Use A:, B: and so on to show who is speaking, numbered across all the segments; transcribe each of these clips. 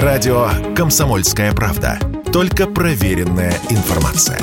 A: Радио «Комсомольская правда». Только проверенная информация.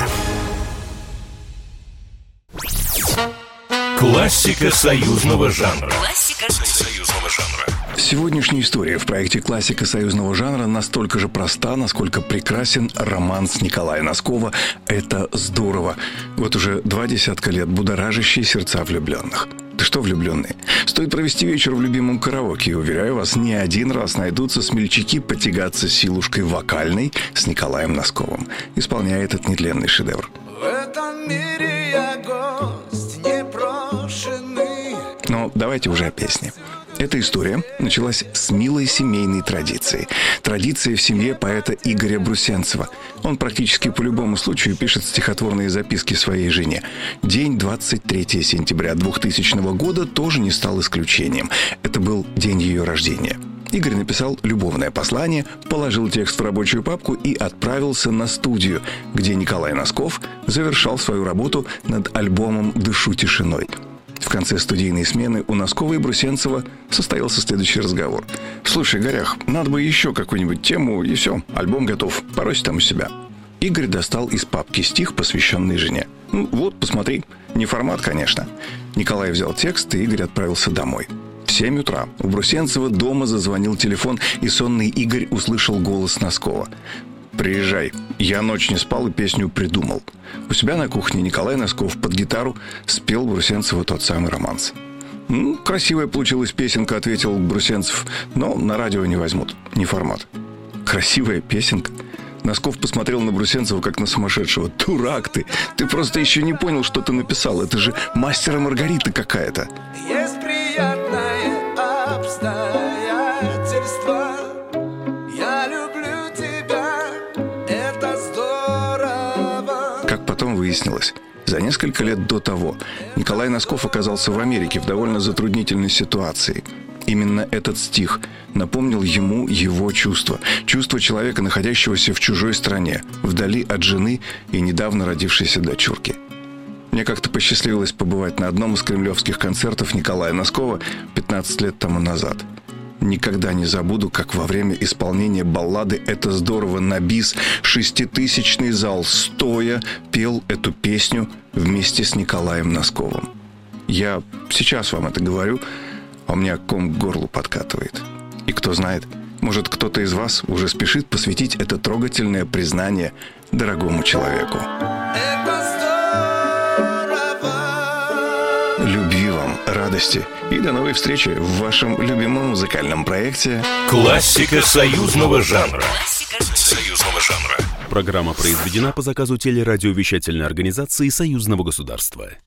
B: Классика союзного жанра.
C: Классика
B: Союзного жанра.
D: Сегодняшняя история в проекте «Классика союзного жанра» настолько же проста, насколько прекрасен романс Николая Носкова «Это здорово». Вот уже два десятка лет будоражащие сердца влюбленных. Ты что, влюбленные? Стоит провести вечер в любимом караоке, и, уверяю вас, не один раз найдутся смельчаки потягаться силушкой вокальной с Николаем Носковым, исполняя этот нетленный шедевр.
E: В этом мире я гость непрошенный.
D: Но давайте уже о песне. Эта история началась с милой семейной традиции. Традиция в семье поэта Игоря Брусенцева. Он практически по любому случаю пишет стихотворные записки своей жене. День 23 сентября 2000 года тоже не стал исключением. Это был день ее рождения. Игорь написал любовное послание, положил текст в рабочую папку и отправился на студию, где Николай Носков завершал свою работу над альбомом «Дышу тишиной». Конце студийной смены у Носкова и Брусенцева состоялся следующий разговор. «Слушай, Горях, надо бы еще какую-нибудь тему, и все, альбом готов. Порось там у себя». Игорь достал из папки стих, посвященный жене. «Ну, вот, посмотри. Не формат, конечно». Николай взял текст, и Игорь отправился домой. В 7 утра у Брусенцева дома зазвонил телефон, и сонный Игорь услышал голос Носкова. «Приезжай. Я ночь не спал и песню придумал». У себя на кухне Николай Носков под гитару спел Брусенцеву тот самый романс. «Ну, красивая получилась песенка», — ответил Брусенцев, «но на радио не возьмут. Не формат». «Красивая песенка?» Носков посмотрел на Брусенцева как на сумасшедшего. «Дурак ты! Ты просто еще не понял, что ты написал. Это же мастера Маргарита какая-то!»
E: Есть приятное обстоятельство.
D: Потом выяснилось, за несколько лет до того Николай Носков оказался в Америке в довольно затруднительной ситуации. Именно этот стих напомнил ему его чувство. Чувство человека, находящегося в чужой стране, вдали от жены и недавно родившейся дочурки. Мне как-то посчастливилось побывать на одном из кремлевских концертов Николая Носкова 15 лет тому назад. Никогда не забуду, как во время исполнения баллады «Это здорово» на бис шеститысячный зал стоя пел эту песню вместе с Николаем Носковым. Я сейчас вам это говорю, а у меня ком к горлу подкатывает. И кто знает, может кто-то из вас уже спешит посвятить это трогательное признание дорогому человеку. Радости и до новой встречи в вашем любимом музыкальном проекте
B: Классика союзного жанра.
C: Классика
B: Союзного жанра.
F: Программа произведена по заказу телерадиовещательной организации Союзного государства.